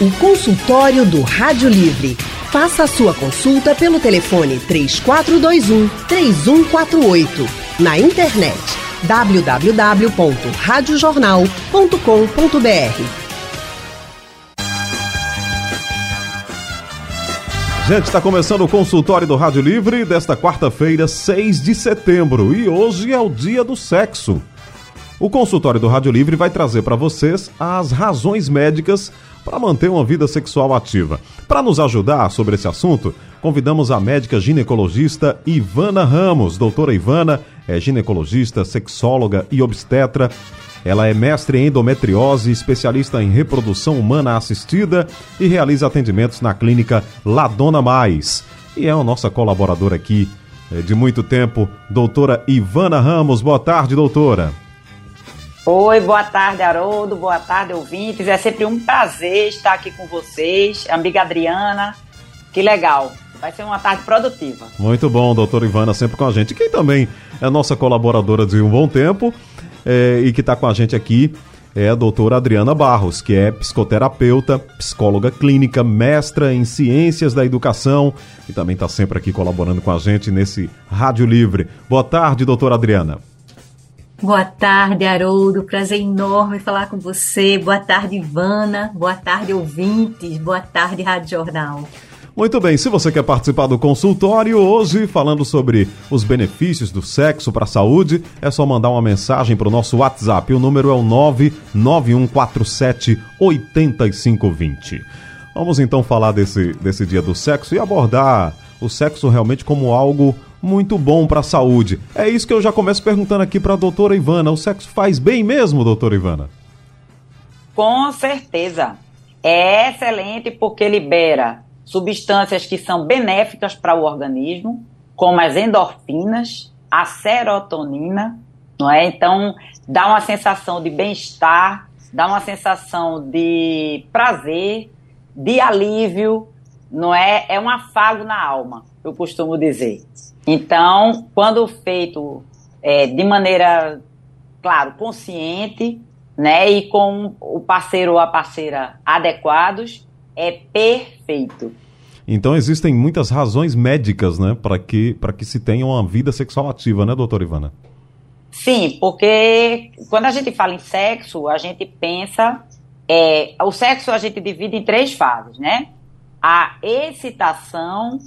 O consultório do Rádio Livre. Faça a sua consulta pelo telefone 3421 3148. Na internet www.radiojornal.com.br. Gente, está começando o consultório do Rádio Livre desta quarta-feira, 6 de setembro, e hoje é o dia do sexo. O consultório do Rádio Livre vai trazer para vocês as razões médicas para manter uma vida sexual ativa. Para nos ajudar sobre esse assunto, convidamos a médica ginecologista Ivana Ramos. Doutora Ivana é ginecologista, sexóloga e obstetra. Ela é mestre em endometriose, especialista em reprodução humana assistida e realiza atendimentos na clínica Ladona Mais. E é a nossa colaboradora aqui é, de muito tempo, doutora Ivana Ramos. Boa tarde, doutora. Oi, boa tarde, Haroldo, boa tarde, ouvintes. É sempre um prazer estar aqui com vocês, amiga Adriana. Que legal. Vai ser uma tarde produtiva. Muito bom, doutora Ivana, sempre com a gente. Quem também é nossa colaboradora de um bom tempo é, e que está com a gente aqui é a doutora Adriana Barros, que é psicoterapeuta, psicóloga clínica, mestra em ciências da educação e também está sempre aqui colaborando com a gente nesse Rádio Livre. Boa tarde, doutora Adriana. Boa tarde, Haroldo. Prazer enorme falar com você. Boa tarde, Ivana. Boa tarde, ouvintes. Boa tarde, Rádio Jornal. Muito bem, se você quer participar do consultório hoje, falando sobre os benefícios do sexo para a saúde, é só mandar uma mensagem para o nosso WhatsApp. O número é o 99147 8520. Vamos então falar desse, desse dia do sexo e abordar o sexo realmente como algo muito bom para a saúde. É isso que eu já começo perguntando aqui para a doutora Ivana. O sexo faz bem mesmo, doutora Ivana? Com certeza. É excelente porque libera substâncias que são benéficas para o organismo, como as endorfinas, a serotonina, não é? Então, dá uma sensação de bem-estar, dá uma sensação de prazer, de alívio, não é? É um afago na alma, eu costumo dizer. Então, quando feito é, de maneira, claro, consciente, né, e com o parceiro ou a parceira adequados, é perfeito. Então existem muitas razões médicas, né, para que para que se tenha uma vida sexual ativa, né, doutora Ivana? Sim, porque quando a gente fala em sexo, a gente pensa é, o sexo a gente divide em três fases, né? A excitação,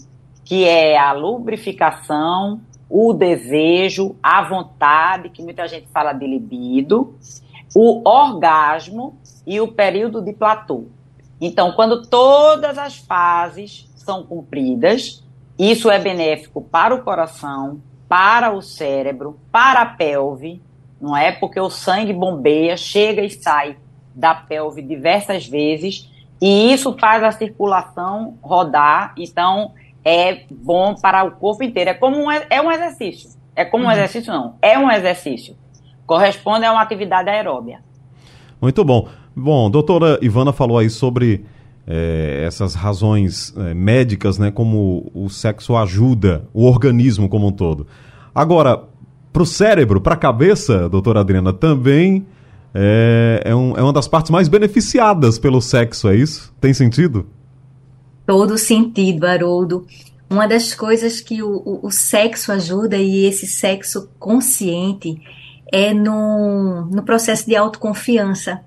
que é a lubrificação, o desejo, a vontade, que muita gente fala de libido, o orgasmo e o período de platô. Então, quando todas as fases são cumpridas, isso é benéfico para o coração, para o cérebro, para a pelve, não é? Porque o sangue bombeia, chega e sai da pelve diversas vezes, e isso faz a circulação rodar. Então, é bom para o corpo inteiro. É como um, é um exercício. É como um uhum. exercício, não. É um exercício. Corresponde a uma atividade aeróbia. Muito bom. Bom, doutora Ivana falou aí sobre é, essas razões é, médicas, né? Como o sexo ajuda o organismo como um todo. Agora, para o cérebro, para a cabeça, doutora Adriana, também é, é, um, é uma das partes mais beneficiadas pelo sexo, é isso? Tem sentido? todo sentido, Haroldo. Uma das coisas que o, o, o sexo ajuda, e esse sexo consciente, é no, no processo de autoconfiança,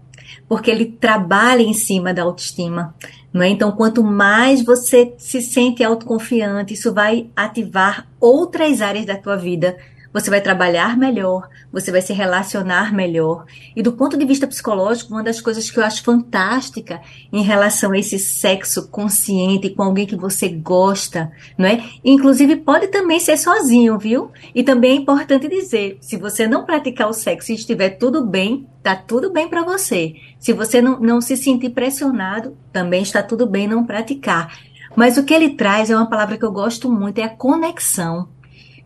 porque ele trabalha em cima da autoestima. Não é? Então, quanto mais você se sente autoconfiante, isso vai ativar outras áreas da tua vida você vai trabalhar melhor, você vai se relacionar melhor. E do ponto de vista psicológico, uma das coisas que eu acho fantástica em relação a esse sexo consciente com alguém que você gosta, não é? Inclusive pode também ser sozinho, viu? E também é importante dizer, se você não praticar o sexo e estiver tudo bem, tá tudo bem para você. Se você não, não se sentir pressionado, também está tudo bem não praticar. Mas o que ele traz é uma palavra que eu gosto muito, é a conexão.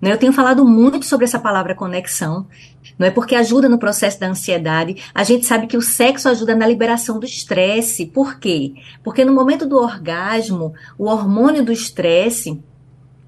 Né? Eu tenho falado muito sobre essa palavra conexão, não é porque ajuda no processo da ansiedade. A gente sabe que o sexo ajuda na liberação do estresse. Por quê? Porque no momento do orgasmo, o hormônio do estresse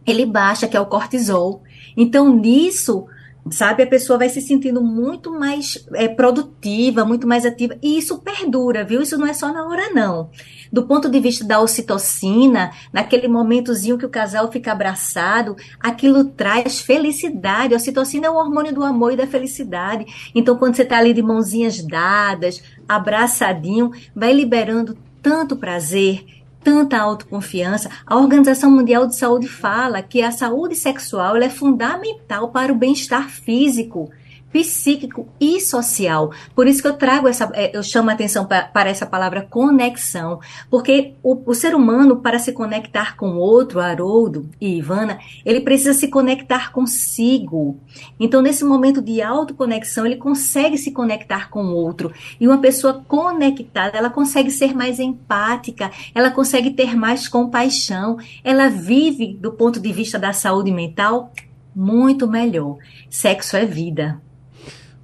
ele baixa, que é o cortisol. Então, nisso, sabe? A pessoa vai se sentindo muito mais é, produtiva, muito mais ativa, e isso perdura, viu? Isso não é só na hora, não. Do ponto de vista da ocitocina, naquele momentozinho que o casal fica abraçado, aquilo traz felicidade. A ocitocina é o hormônio do amor e da felicidade. Então, quando você está ali de mãozinhas dadas, abraçadinho, vai liberando tanto prazer, tanta autoconfiança. A Organização Mundial de Saúde fala que a saúde sexual é fundamental para o bem-estar físico psíquico e social. Por isso que eu trago essa, é, eu chamo a atenção para essa palavra conexão, porque o, o, ser humano, para se conectar com outro, Haroldo e Ivana, ele precisa se conectar consigo. Então, nesse momento de autoconexão, ele consegue se conectar com o outro. E uma pessoa conectada, ela consegue ser mais empática, ela consegue ter mais compaixão, ela vive, do ponto de vista da saúde mental, muito melhor. Sexo é vida.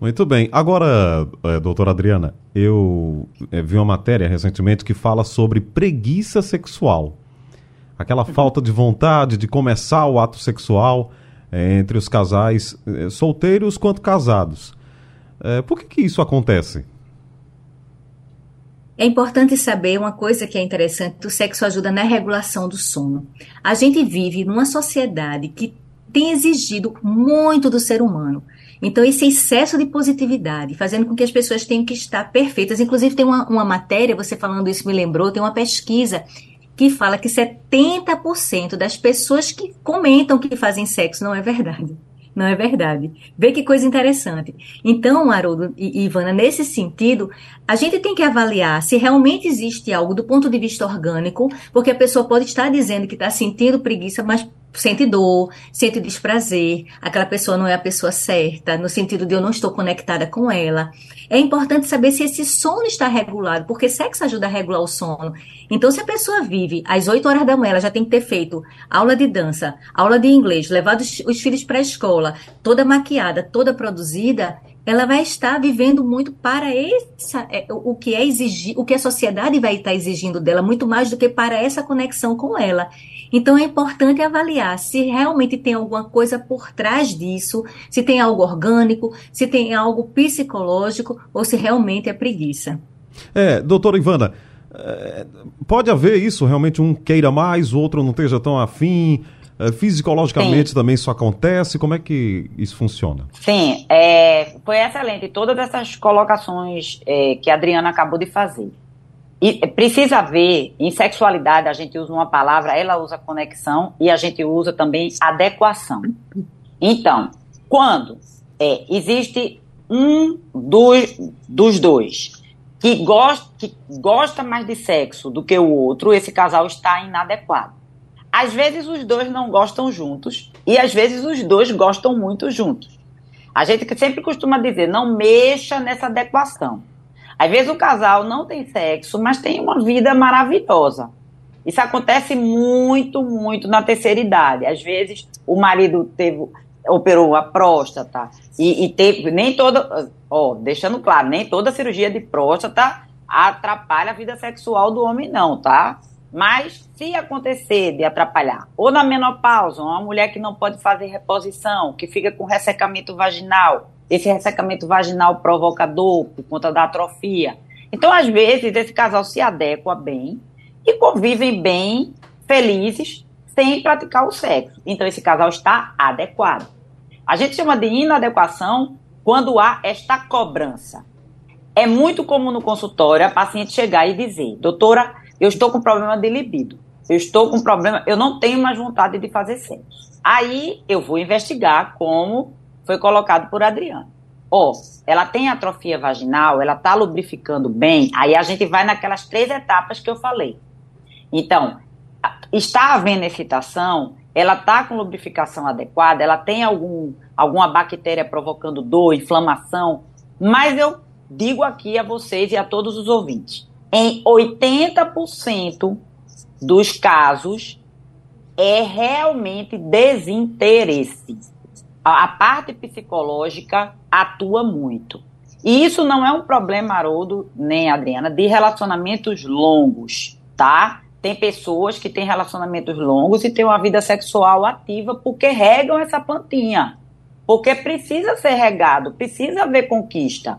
Muito bem. Agora, é, doutora Adriana, eu é, vi uma matéria recentemente que fala sobre preguiça sexual. Aquela uhum. falta de vontade de começar o ato sexual é, entre os casais, é, solteiros quanto casados. É, por que, que isso acontece? É importante saber uma coisa que é interessante: o sexo ajuda na regulação do sono. A gente vive numa sociedade que tem exigido muito do ser humano. Então, esse excesso de positividade, fazendo com que as pessoas tenham que estar perfeitas. Inclusive, tem uma, uma matéria, você falando isso me lembrou, tem uma pesquisa que fala que 70% das pessoas que comentam que fazem sexo não é verdade. Não é verdade. Vê que coisa interessante. Então, Haroldo e Ivana, nesse sentido, a gente tem que avaliar se realmente existe algo do ponto de vista orgânico, porque a pessoa pode estar dizendo que está sentindo preguiça, mas sente dor, sente desprazer, aquela pessoa não é a pessoa certa, no sentido de eu não estou conectada com ela. É importante saber se esse sono está regulado, porque sexo ajuda a regular o sono. Então, se a pessoa vive às 8 horas da manhã, ela já tem que ter feito aula de dança, aula de inglês, levado os, os filhos para a escola, toda maquiada, toda produzida, ela vai estar vivendo muito para essa, é, o que é exigir, o que a sociedade vai estar exigindo dela, muito mais do que para essa conexão com ela. Então é importante avaliar se realmente tem alguma coisa por trás disso, se tem algo orgânico, se tem algo psicológico ou se realmente é preguiça. É, doutora Ivana, é, pode haver isso, realmente um queira mais, o outro não esteja tão afim, é, Fisiologicamente Sim. também isso acontece? Como é que isso funciona? Sim, é, foi excelente todas essas colocações é, que a Adriana acabou de fazer. E precisa ver, em sexualidade a gente usa uma palavra, ela usa conexão e a gente usa também adequação. Então, quando é, existe um dos, dos dois que gosta, que gosta mais de sexo do que o outro, esse casal está inadequado. Às vezes os dois não gostam juntos e às vezes os dois gostam muito juntos. A gente sempre costuma dizer, não mexa nessa adequação. Às vezes o casal não tem sexo, mas tem uma vida maravilhosa. Isso acontece muito, muito na terceira idade. Às vezes o marido teve, operou a próstata e, e teve nem toda, ó, deixando claro, nem toda cirurgia de próstata atrapalha a vida sexual do homem, não, tá? Mas se acontecer de atrapalhar, ou na menopausa, uma mulher que não pode fazer reposição, que fica com ressecamento vaginal, esse ressecamento vaginal provocador por conta da atrofia. Então, às vezes, esse casal se adequa bem e convivem bem, felizes, sem praticar o sexo. Então, esse casal está adequado. A gente chama de inadequação quando há esta cobrança. É muito comum no consultório a paciente chegar e dizer: doutora, eu estou com problema de libido. Eu estou com problema, eu não tenho mais vontade de fazer sexo. Aí eu vou investigar como foi colocado por Adriana. Ó, oh, ela tem atrofia vaginal, ela tá lubrificando bem, aí a gente vai naquelas três etapas que eu falei. Então, está havendo excitação, ela tá com lubrificação adequada, ela tem algum, alguma bactéria provocando dor, inflamação, mas eu digo aqui a vocês e a todos os ouvintes, em 80% dos casos é realmente desinteresse a parte psicológica atua muito. E isso não é um problema, Haroldo, nem Adriana, de relacionamentos longos, tá? Tem pessoas que têm relacionamentos longos e têm uma vida sexual ativa porque regam essa plantinha. porque precisa ser regado, precisa haver conquista.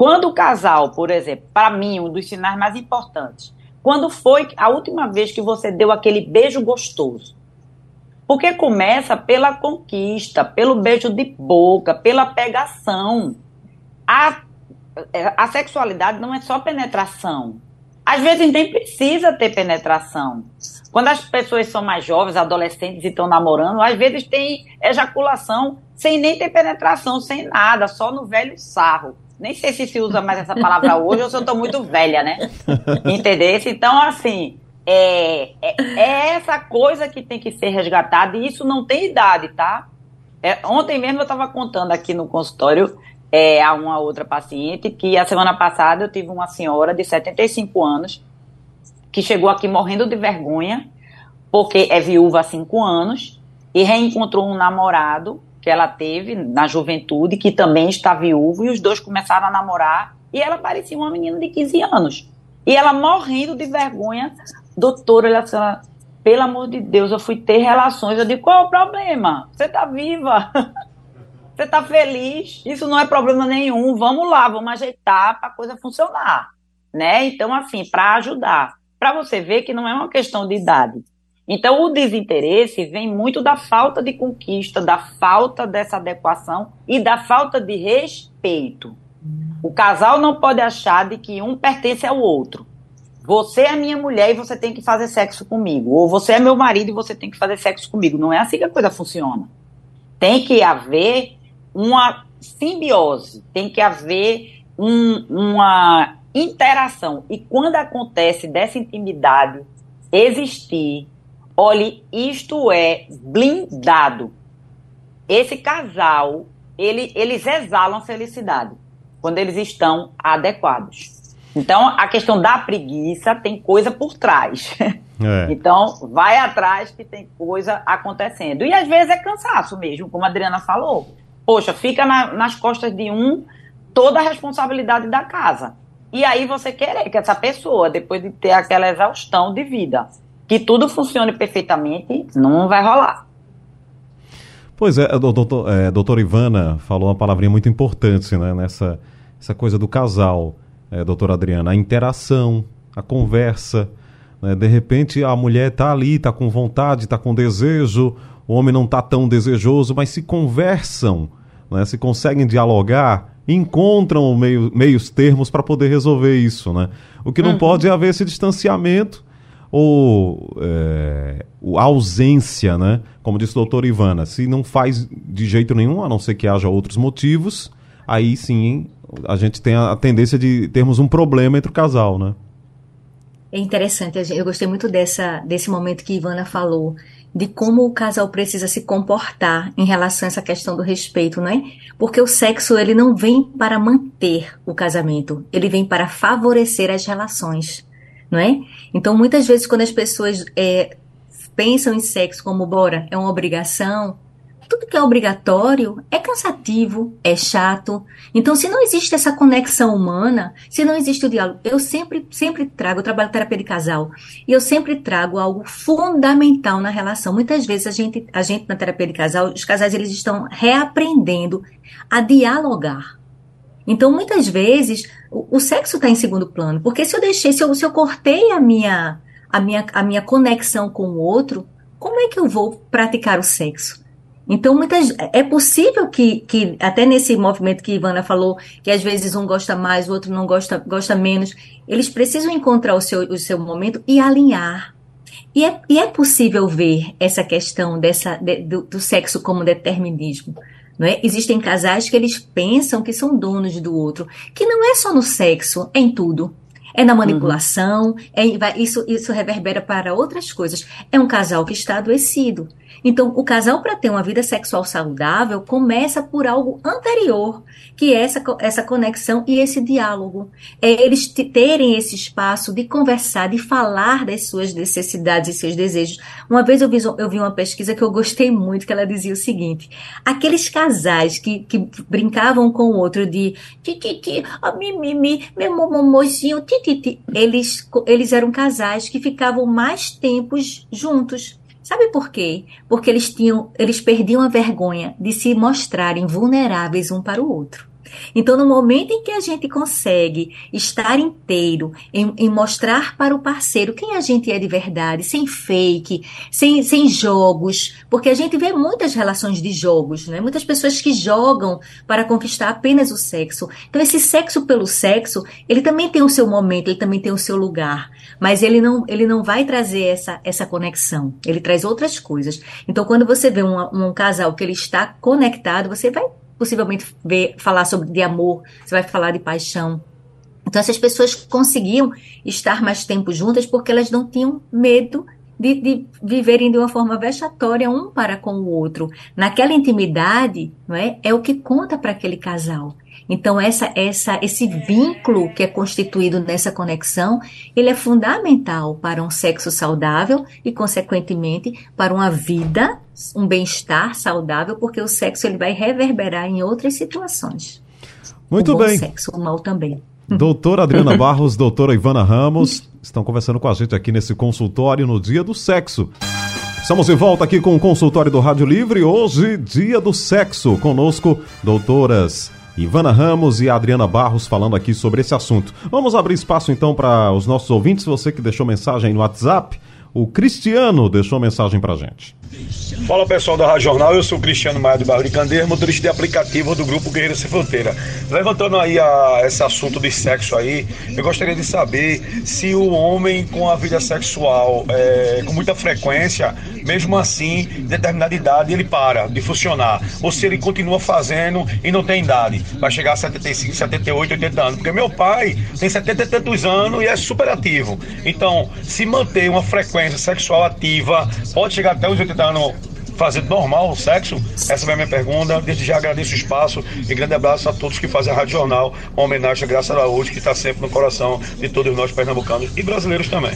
Quando o casal, por exemplo, para mim, um dos sinais mais importantes, quando foi a última vez que você deu aquele beijo gostoso? Porque começa pela conquista, pelo beijo de boca, pela pegação. A, a sexualidade não é só penetração. Às vezes nem precisa ter penetração. Quando as pessoas são mais jovens, adolescentes e estão namorando, às vezes tem ejaculação sem nem ter penetração, sem nada, só no velho sarro. Nem sei se se usa mais essa palavra hoje ou se eu estou muito velha, né? Entendeu? Então, assim, é, é, é, essa coisa que tem que ser resgatada e isso não tem idade, tá? É, ontem mesmo eu estava contando aqui no consultório é, a uma outra paciente que a semana passada eu tive uma senhora de 75 anos que chegou aqui morrendo de vergonha porque é viúva há 5 anos e reencontrou um namorado que ela teve na juventude que também está viúvo e os dois começaram a namorar e ela parecia uma menina de 15 anos. E ela morrendo de vergonha doutora, ela, ela, pelo amor de Deus, eu fui ter relações. Eu digo, qual é o problema? Você está viva. Você está feliz. Isso não é problema nenhum. Vamos lá, vamos ajeitar para a coisa funcionar. Né? Então, assim, para ajudar. Para você ver que não é uma questão de idade. Então, o desinteresse vem muito da falta de conquista, da falta dessa adequação e da falta de respeito. O casal não pode achar de que um pertence ao outro. Você é minha mulher e você tem que fazer sexo comigo. Ou você é meu marido e você tem que fazer sexo comigo. Não é assim que a coisa funciona. Tem que haver uma simbiose, tem que haver um, uma interação. E quando acontece dessa intimidade existir, olhe, isto é blindado. Esse casal, ele, eles exalam felicidade quando eles estão adequados. Então, a questão da preguiça tem coisa por trás. É. Então, vai atrás que tem coisa acontecendo. E às vezes é cansaço mesmo, como a Adriana falou. Poxa, fica na, nas costas de um toda a responsabilidade da casa. E aí você querer que essa pessoa, depois de ter aquela exaustão de vida, que tudo funcione perfeitamente, não vai rolar. Pois é, doutor, é, doutora Ivana falou uma palavrinha muito importante né, nessa essa coisa do casal é, doutora Adriana, a interação, a conversa. Né? De repente a mulher está ali, está com vontade, está com desejo, o homem não está tão desejoso, mas se conversam, né? se conseguem dialogar, encontram meio, meios termos para poder resolver isso. Né? O que não uhum. pode é haver esse distanciamento ou é, a ausência, né? Como disse a doutora Ivana, se não faz de jeito nenhum, a não ser que haja outros motivos, aí sim a gente tem a tendência de termos um problema entre o casal, né? É interessante, eu gostei muito dessa, desse momento que Ivana falou, de como o casal precisa se comportar em relação a essa questão do respeito, não é? Porque o sexo, ele não vem para manter o casamento, ele vem para favorecer as relações, não é? Então, muitas vezes, quando as pessoas é, pensam em sexo como, bora, é uma obrigação, tudo que é obrigatório é cansativo, é chato. Então, se não existe essa conexão humana, se não existe o diálogo, eu sempre, sempre trago, eu trabalho terapia de casal, e eu sempre trago algo fundamental na relação. Muitas vezes a gente, a gente na terapia de casal, os casais eles estão reaprendendo a dialogar. Então, muitas vezes, o, o sexo está em segundo plano, porque se eu deixei, se eu, se eu cortei a minha, a, minha, a minha conexão com o outro, como é que eu vou praticar o sexo? Então, muitas, é possível que, que, até nesse movimento que Ivana falou, que às vezes um gosta mais, o outro não gosta, gosta menos, eles precisam encontrar o seu, o seu momento e alinhar. E é, e é possível ver essa questão dessa, de, do, do sexo como determinismo. Não é? Existem casais que eles pensam que são donos do outro, que não é só no sexo, é em tudo. É na manipulação, uhum. é, isso, isso reverbera para outras coisas. É um casal que está adoecido. Então, o casal, para ter uma vida sexual saudável, começa por algo anterior, que é essa, essa conexão e esse diálogo. É eles terem esse espaço de conversar, de falar das suas necessidades e seus desejos. Uma vez eu vi, eu vi uma pesquisa que eu gostei muito, que ela dizia o seguinte: aqueles casais que, que brincavam com o outro de tititi, oh, mimimi, meu momozinho, tititi, eles, eles eram casais que ficavam mais tempos juntos Sabe por quê? Porque eles tinham, eles perdiam a vergonha de se mostrarem vulneráveis um para o outro. Então, no momento em que a gente consegue estar inteiro, em, em, mostrar para o parceiro quem a gente é de verdade, sem fake, sem, sem jogos, porque a gente vê muitas relações de jogos, né? Muitas pessoas que jogam para conquistar apenas o sexo. Então, esse sexo pelo sexo, ele também tem o seu momento, ele também tem o seu lugar, mas ele não, ele não vai trazer essa, essa conexão. Ele traz outras coisas. Então, quando você vê um, um casal que ele está conectado, você vai possivelmente ver, falar sobre de amor, você vai falar de paixão. Então essas pessoas conseguiam estar mais tempo juntas porque elas não tinham medo de, de, viverem de uma forma vexatória um para com o outro. Naquela intimidade, não é? É o que conta para aquele casal. Então essa, essa, esse vínculo que é constituído nessa conexão, ele é fundamental para um sexo saudável e, consequentemente, para uma vida um bem-estar saudável, porque o sexo ele vai reverberar em outras situações. Muito o bem. Sexo, o mal também. Doutora Adriana Barros, doutora Ivana Ramos, estão conversando com a gente aqui nesse consultório no Dia do Sexo. Estamos de volta aqui com o consultório do Rádio Livre, hoje, Dia do Sexo. Conosco, doutoras Ivana Ramos e Adriana Barros falando aqui sobre esse assunto. Vamos abrir espaço então para os nossos ouvintes, você que deixou mensagem no WhatsApp. O Cristiano deixou mensagem para gente. Fala pessoal da Rádio Jornal, eu sou o Cristiano Maia de Barro de Candeiro, motorista de aplicativo do Grupo Guerreiro Sem Fronteira. Levantando aí a, esse assunto de sexo aí, eu gostaria de saber se o homem com a vida sexual é, com muita frequência, mesmo assim, em determinada idade, ele para de funcionar. Ou se ele continua fazendo e não tem idade, vai chegar a 75, 78, 80 anos. Porque meu pai tem 70 e tantos anos e é super ativo. Então, se manter uma frequência sexual ativa, pode chegar até os 80 tentando fazer normal o sexo? Essa foi a minha pergunta. Desde já agradeço o espaço e grande abraço a todos que fazem a Rádio Jornal, uma homenagem a Graça Araújo, que está sempre no coração de todos nós pernambucanos e brasileiros também.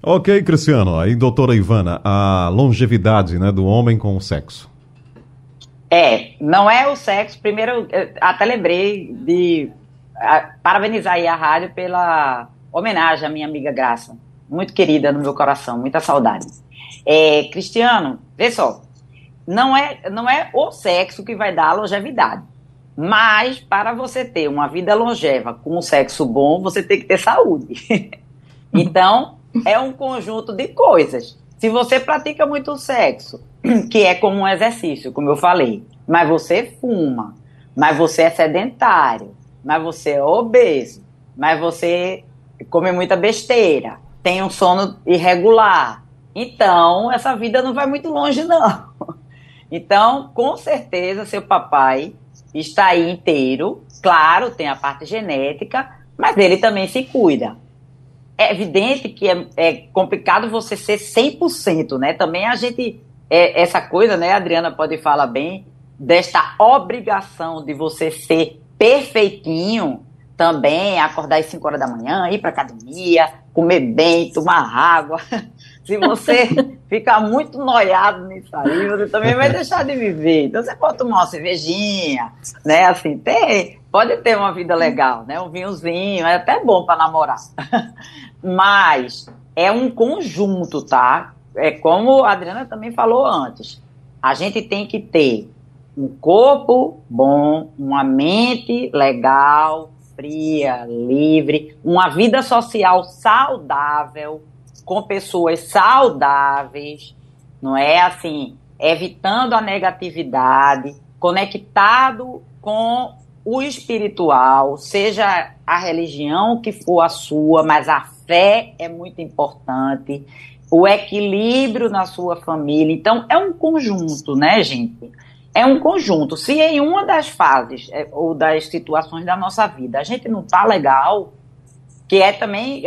Ok, Cristiano. Aí, doutora Ivana, a longevidade né, do homem com o sexo. É, não é o sexo. Primeiro, até lembrei de parabenizar aí a rádio pela homenagem à minha amiga Graça. Muito querida no meu coração, muita saudade. É, Cristiano, vê só, não é, não é o sexo que vai dar longevidade. Mas para você ter uma vida longeva com um sexo bom, você tem que ter saúde. então, é um conjunto de coisas. Se você pratica muito sexo, que é como um exercício, como eu falei, mas você fuma, mas você é sedentário, mas você é obeso, mas você come muita besteira, tem um sono irregular, então, essa vida não vai muito longe, não. Então, com certeza, seu papai está aí inteiro. Claro, tem a parte genética, mas ele também se cuida. É evidente que é, é complicado você ser 100%, né? Também a gente, é, essa coisa, né, a Adriana pode falar bem, desta obrigação de você ser perfeitinho, também acordar às 5 horas da manhã, ir para academia, comer bem, tomar água. Se você ficar muito noiado nisso aí, você também vai deixar de viver. Então você pode tomar uma cervejinha, né? Assim, tem, pode ter uma vida legal, né? Um vinhozinho, é até bom para namorar. Mas é um conjunto, tá? É como a Adriana também falou antes. A gente tem que ter um corpo bom, uma mente legal, fria, livre, uma vida social saudável com pessoas saudáveis, não é assim, evitando a negatividade, conectado com o espiritual, seja a religião que for a sua, mas a fé é muito importante, o equilíbrio na sua família. Então, é um conjunto, né, gente? É um conjunto. Se em uma das fases é, ou das situações da nossa vida a gente não tá legal, que é também,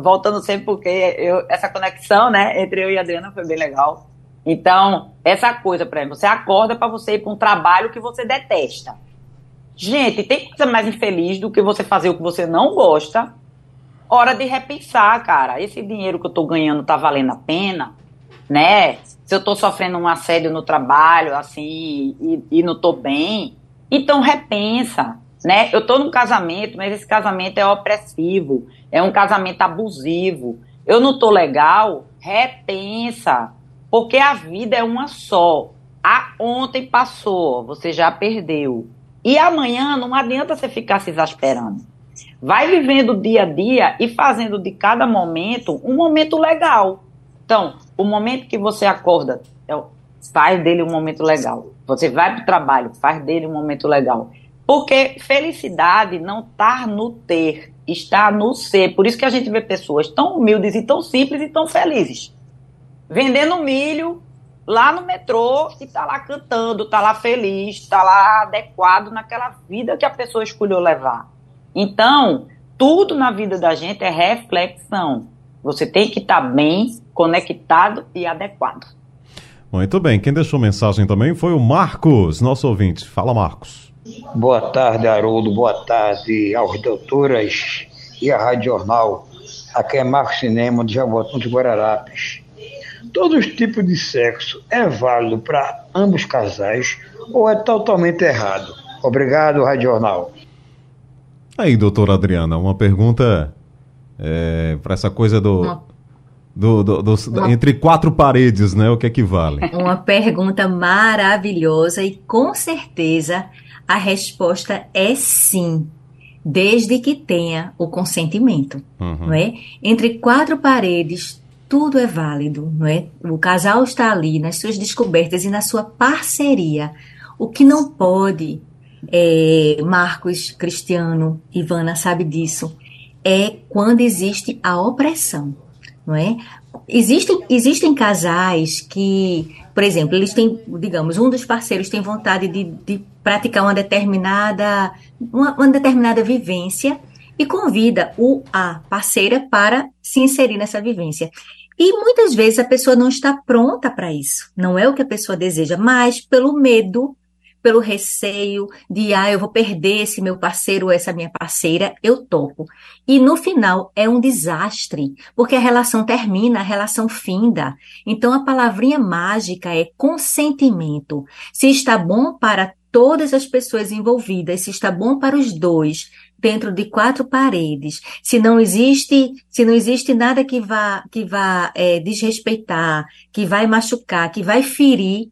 voltando sempre, porque eu, essa conexão, né, entre eu e a Adriana foi bem legal. Então, essa coisa, exemplo, você acorda para você ir para um trabalho que você detesta. Gente, tem coisa mais infeliz do que você fazer o que você não gosta. Hora de repensar, cara. Esse dinheiro que eu tô ganhando tá valendo a pena, né? Se eu tô sofrendo um assédio no trabalho, assim, e, e não tô bem, então repensa né? Eu estou num casamento, mas esse casamento é opressivo, é um casamento abusivo. Eu não estou legal, repensa. Porque a vida é uma só. A ontem passou, você já perdeu. E amanhã não adianta você ficar se exasperando. Vai vivendo o dia a dia e fazendo de cada momento um momento legal. Então, o momento que você acorda, é faz dele um momento legal. Você vai para o trabalho, faz dele um momento legal. Porque felicidade não está no ter, está no ser. Por isso que a gente vê pessoas tão humildes e tão simples e tão felizes. Vendendo milho lá no metrô e tá lá cantando, tá lá feliz, tá lá adequado naquela vida que a pessoa escolheu levar. Então, tudo na vida da gente é reflexão. Você tem que estar tá bem, conectado e adequado. Muito bem, quem deixou mensagem também foi o Marcos, nosso ouvinte. Fala, Marcos. Boa tarde, Haroldo. Boa tarde aos doutoras e à Rádio Jornal. Aqui é Marcos Cinema de Jabotão de Guararapes. Todos os tipos de sexo é válido para ambos casais ou é totalmente errado? Obrigado, Rádio Jornal. Aí, doutora Adriana, uma pergunta é, para essa coisa do, do, do, do uma... entre quatro paredes, né? O que equivale? Uma pergunta maravilhosa e com certeza a resposta é sim, desde que tenha o consentimento, uhum. não é? Entre quatro paredes tudo é válido, não é? O casal está ali nas suas descobertas e na sua parceria. O que não pode, é, Marcos, Cristiano, Ivana sabe disso, é quando existe a opressão, não é? Existem, existem casais que, por exemplo, eles têm, digamos, um dos parceiros tem vontade de, de praticar uma determinada, uma, uma determinada vivência e convida o a parceira para se inserir nessa vivência. E muitas vezes a pessoa não está pronta para isso. Não é o que a pessoa deseja, mas pelo medo, pelo receio de, ah, eu vou perder esse meu parceiro ou essa minha parceira, eu topo. E no final é um desastre, porque a relação termina, a relação finda. Então a palavrinha mágica é consentimento. Se está bom para todas as pessoas envolvidas, se está bom para os dois, dentro de quatro paredes, se não existe, se não existe nada que vá, que vá é, desrespeitar, que vai machucar, que vai ferir,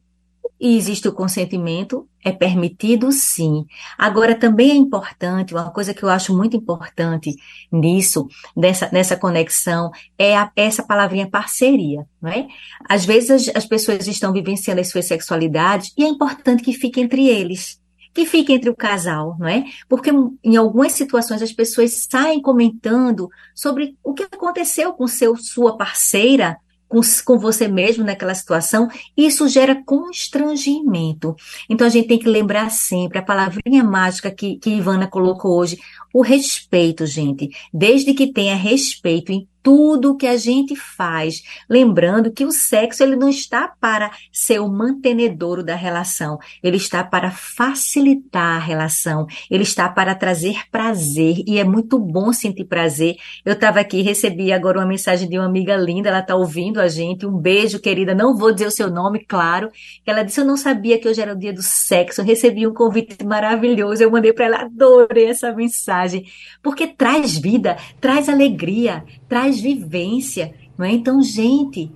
e existe o consentimento, é permitido sim. Agora, também é importante, uma coisa que eu acho muito importante nisso, nessa, nessa conexão, é a, essa palavrinha parceria, não é? Às vezes as, as pessoas estão vivenciando as suas sexualidades e é importante que fique entre eles que fique entre o casal, não é? Porque em algumas situações as pessoas saem comentando sobre o que aconteceu com seu sua parceira com, com você mesmo naquela situação, isso gera constrangimento. Então a gente tem que lembrar sempre a palavrinha mágica que, que Ivana colocou hoje, o respeito, gente. Desde que tenha respeito em tudo que a gente faz, lembrando que o sexo ele não está para ser o mantenedor da relação, ele está para facilitar a relação, ele está para trazer prazer. E é muito bom sentir prazer. Eu estava aqui recebi agora uma mensagem de uma amiga linda, ela está ouvindo a gente, um beijo querida, não vou dizer o seu nome, claro. Ela disse eu não sabia que hoje era o dia do sexo, eu recebi um convite maravilhoso, eu mandei para ela, adorei essa mensagem, porque traz vida, traz alegria, traz vivência, não é? Então, gente,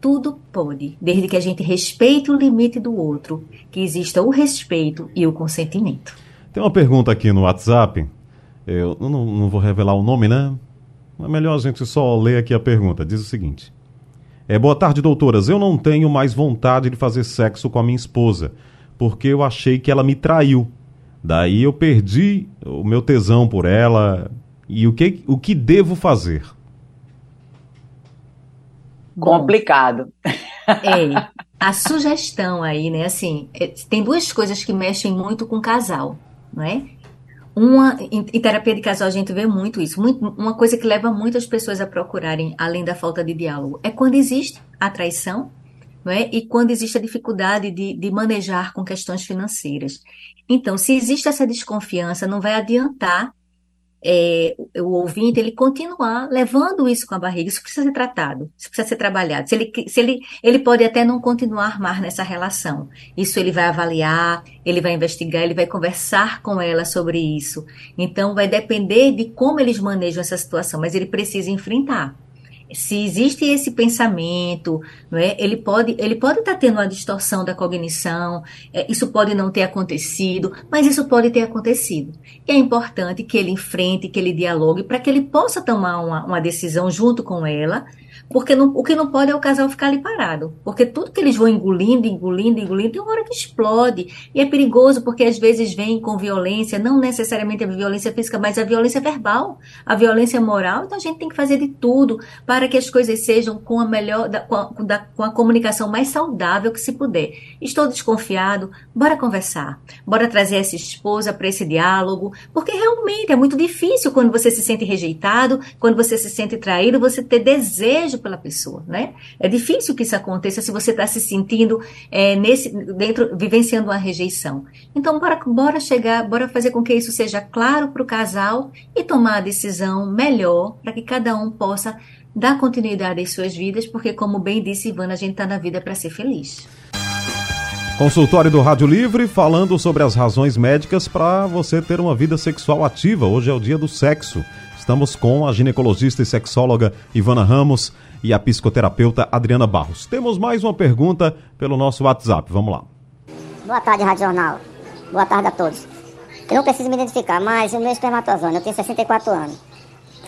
tudo pode, desde que a gente respeite o limite do outro, que exista o respeito e o consentimento. Tem uma pergunta aqui no WhatsApp, eu não, não vou revelar o nome, né? É melhor a gente só ler aqui a pergunta. Diz o seguinte: é, Boa tarde, doutoras. Eu não tenho mais vontade de fazer sexo com a minha esposa, porque eu achei que ela me traiu. Daí eu perdi o meu tesão por ela. E o que, o que devo fazer? Complicado. É, a sugestão aí, né, assim, é, tem duas coisas que mexem muito com o casal, não é? Uma, em, em, terapia de casal a gente vê muito isso. Muito, uma coisa que leva muitas pessoas a procurarem, além da falta de diálogo, é quando existe a traição, não é? E quando existe a dificuldade de, de manejar com questões financeiras. Então, se existe essa desconfiança, não vai adiantar é, o ouvinte ele continuar levando isso com a barriga. Isso precisa ser tratado, isso precisa ser trabalhado. Se ele, se ele, ele pode até não continuar mais nessa relação. Isso ele vai avaliar, ele vai investigar, ele vai conversar com ela sobre isso. Então vai depender de como eles manejam essa situação, mas ele precisa enfrentar. Se existe esse pensamento, não é? Ele pode, ele pode estar tendo uma distorção da cognição. É, isso pode não ter acontecido, mas isso pode ter acontecido. E é importante que ele enfrente, que ele dialogue, para que ele possa tomar uma, uma decisão junto com ela porque não, o que não pode é o casal ficar ali parado. Porque tudo que eles vão engolindo, engolindo, engolindo, tem uma hora que explode. E é perigoso porque às vezes vem com violência, não necessariamente a violência física, mas a violência verbal, a violência moral. Então a gente tem que fazer de tudo para que as coisas sejam com a melhor, com a, da, com a comunicação mais saudável que se puder. Estou desconfiado, bora conversar. Bora trazer essa esposa para esse diálogo, porque realmente é muito difícil quando você se sente rejeitado, quando você se sente traído, você ter desejo desejo pela pessoa, né? É difícil que isso aconteça se você está se sentindo é, nesse dentro, vivenciando uma rejeição. Então, bora, bora chegar, bora fazer com que isso seja claro para o casal e tomar a decisão melhor para que cada um possa dar continuidade às suas vidas, porque como bem disse Ivana, a gente está na vida para ser feliz. Consultório do Rádio Livre falando sobre as razões médicas para você ter uma vida sexual ativa. Hoje é o dia do sexo. Estamos com a ginecologista e sexóloga Ivana Ramos e a psicoterapeuta Adriana Barros. Temos mais uma pergunta pelo nosso WhatsApp. Vamos lá. Boa tarde, Rádio Jornal. Boa tarde a todos. Eu não preciso me identificar, mas o meu espermatozoide, eu tenho 64 anos.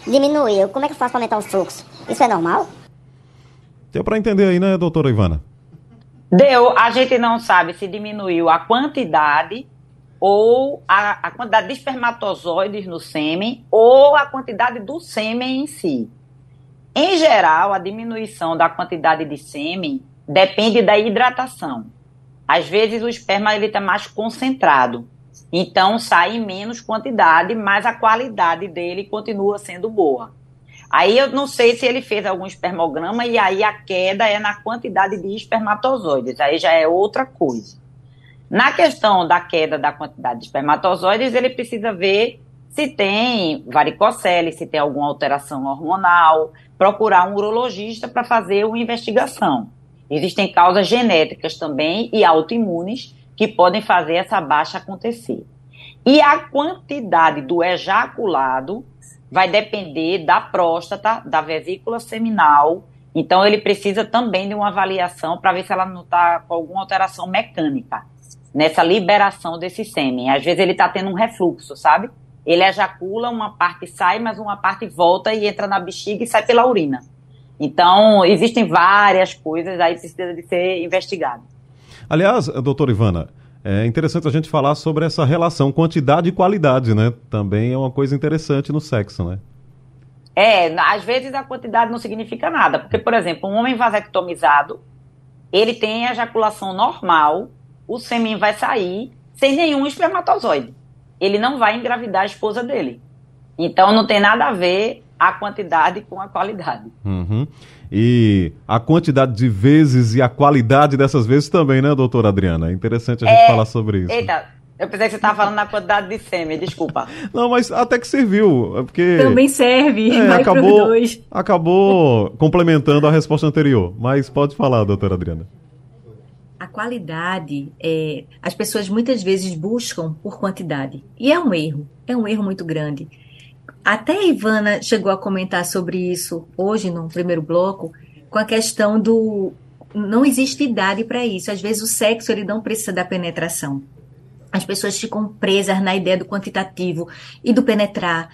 Diminuiu. Como é que eu faço para aumentar o fluxo? Isso é normal? Deu para entender aí, né, doutora Ivana? Deu. A gente não sabe se diminuiu a quantidade ou a, a quantidade de espermatozoides no sêmen ou a quantidade do sêmen em si. Em geral, a diminuição da quantidade de sêmen depende da hidratação. Às vezes o esperma está mais concentrado, então sai menos quantidade, mas a qualidade dele continua sendo boa. Aí eu não sei se ele fez algum espermograma e aí a queda é na quantidade de espermatozoides, aí já é outra coisa. Na questão da queda da quantidade de espermatozoides, ele precisa ver se tem varicocele, se tem alguma alteração hormonal, procurar um urologista para fazer uma investigação. Existem causas genéticas também e autoimunes que podem fazer essa baixa acontecer. E a quantidade do ejaculado vai depender da próstata, da vesícula seminal. Então, ele precisa também de uma avaliação para ver se ela não está com alguma alteração mecânica nessa liberação desse sêmen. Às vezes ele está tendo um refluxo, sabe? Ele ejacula, uma parte sai, mas uma parte volta e entra na bexiga e sai pela urina. Então, existem várias coisas aí precisa de ser investigado. Aliás, doutora Ivana, é interessante a gente falar sobre essa relação quantidade e qualidade, né? Também é uma coisa interessante no sexo, né? É, às vezes a quantidade não significa nada, porque, por exemplo, um homem vasectomizado, ele tem ejaculação normal, o sêmen vai sair sem nenhum espermatozoide. Ele não vai engravidar a esposa dele. Então não tem nada a ver a quantidade com a qualidade. Uhum. E a quantidade de vezes e a qualidade dessas vezes também, né, doutora Adriana? É interessante a gente é... falar sobre isso. Eita, eu pensei que você estava falando na quantidade de sêmen, desculpa. Não, mas até que serviu, é porque... Também serve, é, acabou, acabou complementando a resposta anterior. Mas pode falar, doutora Adriana a qualidade, é, as pessoas muitas vezes buscam por quantidade. E é um erro, é um erro muito grande. Até a Ivana chegou a comentar sobre isso hoje, no primeiro bloco, com a questão do. Não existe idade para isso. Às vezes o sexo ele não precisa da penetração. As pessoas ficam presas na ideia do quantitativo e do penetrar.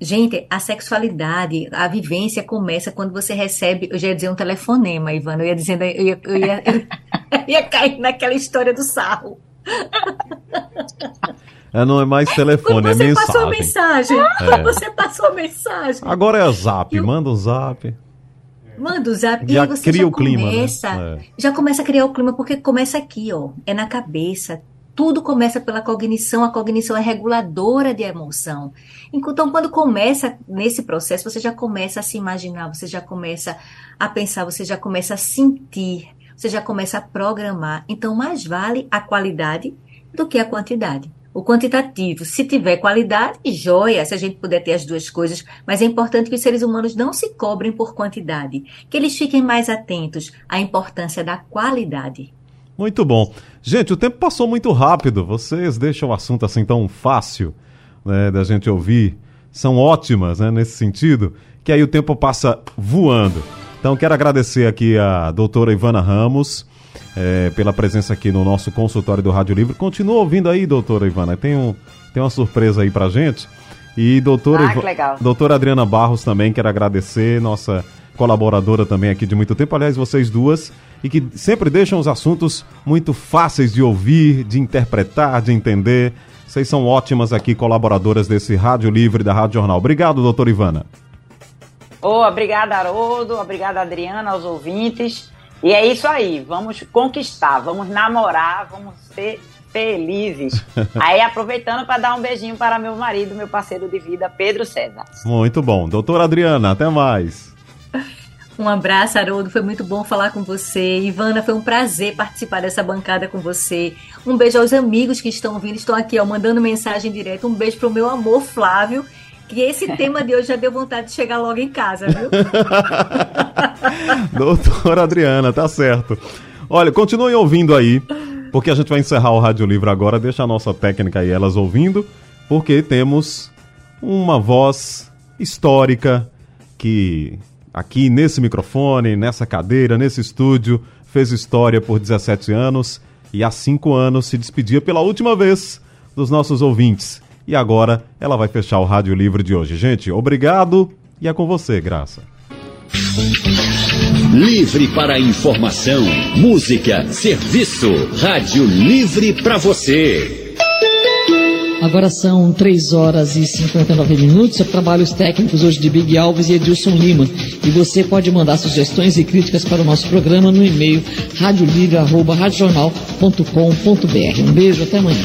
Gente, a sexualidade, a vivência começa quando você recebe, eu já ia dizer um telefonema, Ivana, eu ia dizendo, eu ia, eu ia, eu ia cair naquela história do sarro. É, não é mais telefone, é mensagem. Você passou mensagem. É. Você passou mensagem. Agora é zap, eu... manda o zap. Manda o zap já e aí você cria já o clima, começa, né? é. já começa a criar o clima porque começa aqui, ó, é na cabeça, tudo começa pela cognição, a cognição é reguladora de emoção. Então, quando começa nesse processo, você já começa a se imaginar, você já começa a pensar, você já começa a sentir, você já começa a programar. Então, mais vale a qualidade do que a quantidade. O quantitativo, se tiver qualidade, joia, se a gente puder ter as duas coisas, mas é importante que os seres humanos não se cobrem por quantidade, que eles fiquem mais atentos à importância da qualidade. Muito bom. Gente, o tempo passou muito rápido. Vocês deixam o assunto assim tão fácil né, da gente ouvir. São ótimas né, nesse sentido. que aí o tempo passa voando. Então quero agradecer aqui a doutora Ivana Ramos é, pela presença aqui no nosso consultório do Rádio Livre. Continua ouvindo aí, doutora Ivana. Tem, um, tem uma surpresa aí pra gente. E doutora, ah, legal. doutora Adriana Barros também quero agradecer, nossa colaboradora também aqui de muito tempo. Aliás, vocês duas e que sempre deixam os assuntos muito fáceis de ouvir, de interpretar, de entender. Vocês são ótimas aqui, colaboradoras desse Rádio Livre da Rádio Jornal. Obrigado, doutora Ivana. Oh, obrigada, Haroldo. Obrigada, Adriana, aos ouvintes. E é isso aí. Vamos conquistar, vamos namorar, vamos ser felizes. aí, aproveitando para dar um beijinho para meu marido, meu parceiro de vida, Pedro César. Muito bom. Doutora Adriana, até mais. Um abraço, Haroldo. Foi muito bom falar com você. Ivana, foi um prazer participar dessa bancada com você. Um beijo aos amigos que estão vindo, estão aqui, ó, mandando mensagem direto. Um beijo pro meu amor, Flávio. Que esse tema de hoje já deu vontade de chegar logo em casa, viu? Doutora Adriana, tá certo. Olha, continuem ouvindo aí, porque a gente vai encerrar o Rádio Livre agora. Deixa a nossa técnica aí, elas ouvindo, porque temos uma voz histórica que aqui nesse microfone, nessa cadeira, nesse estúdio, fez história por 17 anos e há 5 anos se despedia pela última vez dos nossos ouvintes. E agora ela vai fechar o Rádio Livre de hoje. Gente, obrigado e é com você, Graça. Livre para informação, música, serviço. Rádio Livre para você. Agora são 3 horas e 59 minutos. Eu trabalho os técnicos hoje de Big Alves e Edilson Lima. E você pode mandar sugestões e críticas para o nosso programa no e-mail radiolivre.com.br. Um beijo, até amanhã.